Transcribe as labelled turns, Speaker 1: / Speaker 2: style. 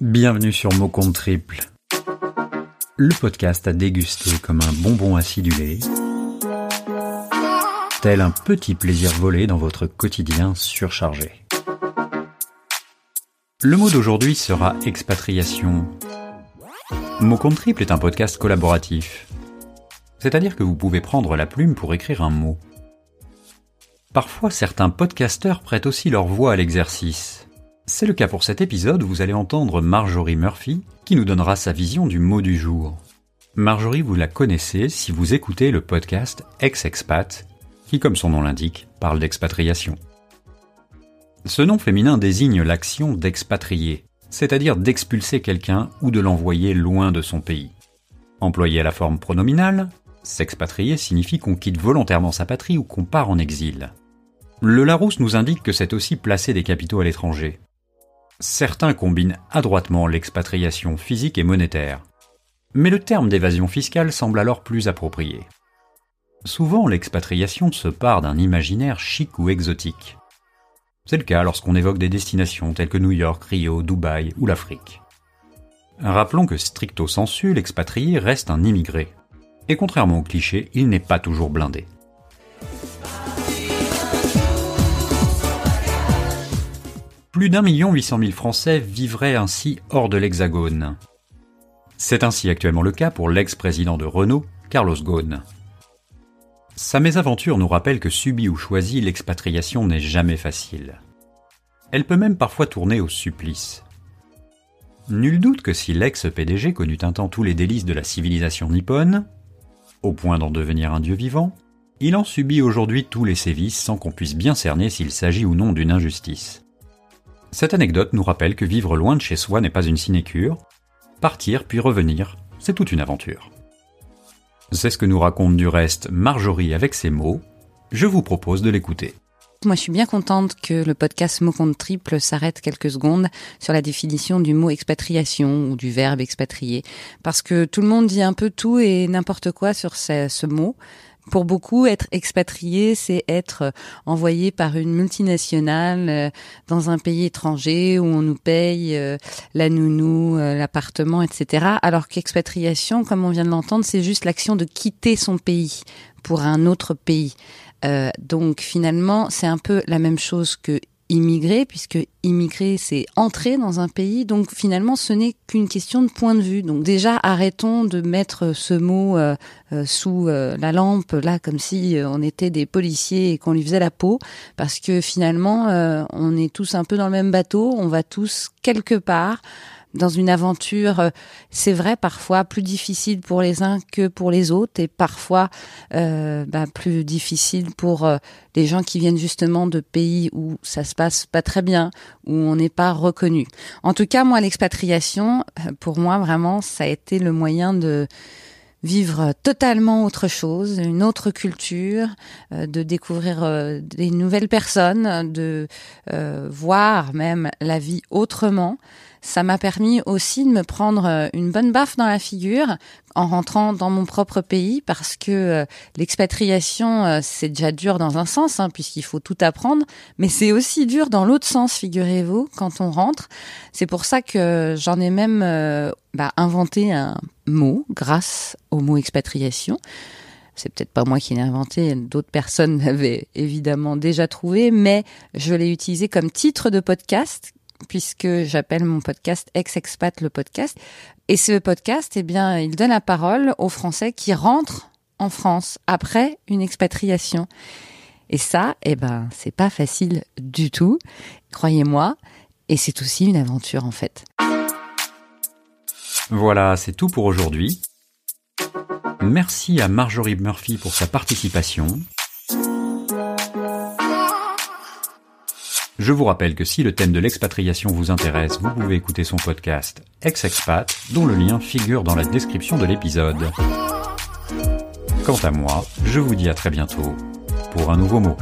Speaker 1: Bienvenue sur Mot Triple, le podcast à déguster comme un bonbon acidulé, tel un petit plaisir volé dans votre quotidien surchargé. Le mot d'aujourd'hui sera expatriation. Mot Triple est un podcast collaboratif, c'est-à-dire que vous pouvez prendre la plume pour écrire un mot. Parfois, certains podcasteurs prêtent aussi leur voix à l'exercice c'est le cas pour cet épisode où vous allez entendre Marjorie Murphy qui nous donnera sa vision du mot du jour. Marjorie, vous la connaissez si vous écoutez le podcast Ex-Expat, qui comme son nom l'indique, parle d'expatriation. Ce nom féminin désigne l'action d'expatrier, c'est-à-dire d'expulser quelqu'un ou de l'envoyer loin de son pays. Employé à la forme pronominale, s'expatrier signifie qu'on quitte volontairement sa patrie ou qu'on part en exil. Le Larousse nous indique que c'est aussi placer des capitaux à l'étranger, Certains combinent adroitement l'expatriation physique et monétaire. Mais le terme d'évasion fiscale semble alors plus approprié. Souvent, l'expatriation se part d'un imaginaire chic ou exotique. C'est le cas lorsqu'on évoque des destinations telles que New York, Rio, Dubaï ou l'Afrique. Rappelons que stricto sensu, l'expatrié reste un immigré. Et contrairement au cliché, il n'est pas toujours blindé. Plus d'un million huit cent mille Français vivraient ainsi hors de l'Hexagone. C'est ainsi actuellement le cas pour l'ex-président de Renault, Carlos Ghosn. Sa mésaventure nous rappelle que subie ou choisie, l'expatriation n'est jamais facile. Elle peut même parfois tourner au supplice. Nul doute que si l'ex-PDG connut un temps tous les délices de la civilisation nippone, au point d'en devenir un dieu vivant, il en subit aujourd'hui tous les sévices sans qu'on puisse bien cerner s'il s'agit ou non d'une injustice. Cette anecdote nous rappelle que vivre loin de chez soi n'est pas une sinécure. Partir puis revenir, c'est toute une aventure. C'est ce que nous raconte du reste Marjorie avec ses mots. Je vous propose de l'écouter.
Speaker 2: Moi, je suis bien contente que le podcast Mot compte triple s'arrête quelques secondes sur la définition du mot expatriation ou du verbe expatrier. Parce que tout le monde dit un peu tout et n'importe quoi sur ce, ce mot. Pour beaucoup, être expatrié, c'est être euh, envoyé par une multinationale euh, dans un pays étranger où on nous paye euh, la nounou, l'appartement, etc. Alors qu'expatriation, comme on vient de l'entendre, c'est juste l'action de quitter son pays pour un autre pays. donc finalement, c'est un peu la même chose que immigrer, puisque immigrer, c'est entrer dans un pays. Donc finalement, ce n'est qu'une question de point de vue. Donc déjà, arrêtons de mettre ce mot euh, euh, sous euh, la lampe, là, comme si on était des policiers et qu'on lui faisait la peau, parce que finalement, on est tous un peu dans le même bateau, on va tous quelque part dans une aventure, euh, c'est vrai, parfois plus difficile pour les uns que pour les autres, et parfois euh, bah, plus difficile pour euh, les gens qui viennent justement de pays où ça se passe pas très bien, où on n'est pas reconnu. En tout cas, moi, l'expatriation, pour moi, vraiment, ça a été le moyen de vivre totalement autre chose, une autre culture, de découvrir des nouvelles personnes, de voir même la vie autrement ça m'a permis aussi de me prendre euh, une bonne baffe dans la figure en rentrant dans mon propre pays parce que euh, l'expatriation, euh, c'est déjà dur dans un sens, hein, puisqu'il faut tout apprendre, mais c'est aussi dur dans l'autre sens, figurez-vous, quand on rentre. C'est pour ça que j'en ai même bah, inventé un mot grâce au mot expatriation. C'est peut-être pas moi qui l'ai inventé, d'autres personnes l'avaient évidemment déjà trouvé, mais je l'ai utilisé comme titre de podcast puisque j'appelle mon podcast Ex-Expat le podcast. Et ce podcast, eh bien, il donne la parole aux Français qui rentrent en France après une expatriation. Et ça, eh ben, c'est pas facile du tout, croyez-moi. Et c'est aussi une aventure, en fait.
Speaker 1: Voilà, c'est tout pour aujourd'hui. Merci à Marjorie Murphy pour sa participation. Je vous rappelle que si le thème de l'expatriation vous intéresse, vous pouvez écouter son podcast Ex-Expat, dont le lien figure dans la description de l'épisode. Quant à moi, je vous dis à très bientôt pour un nouveau mot.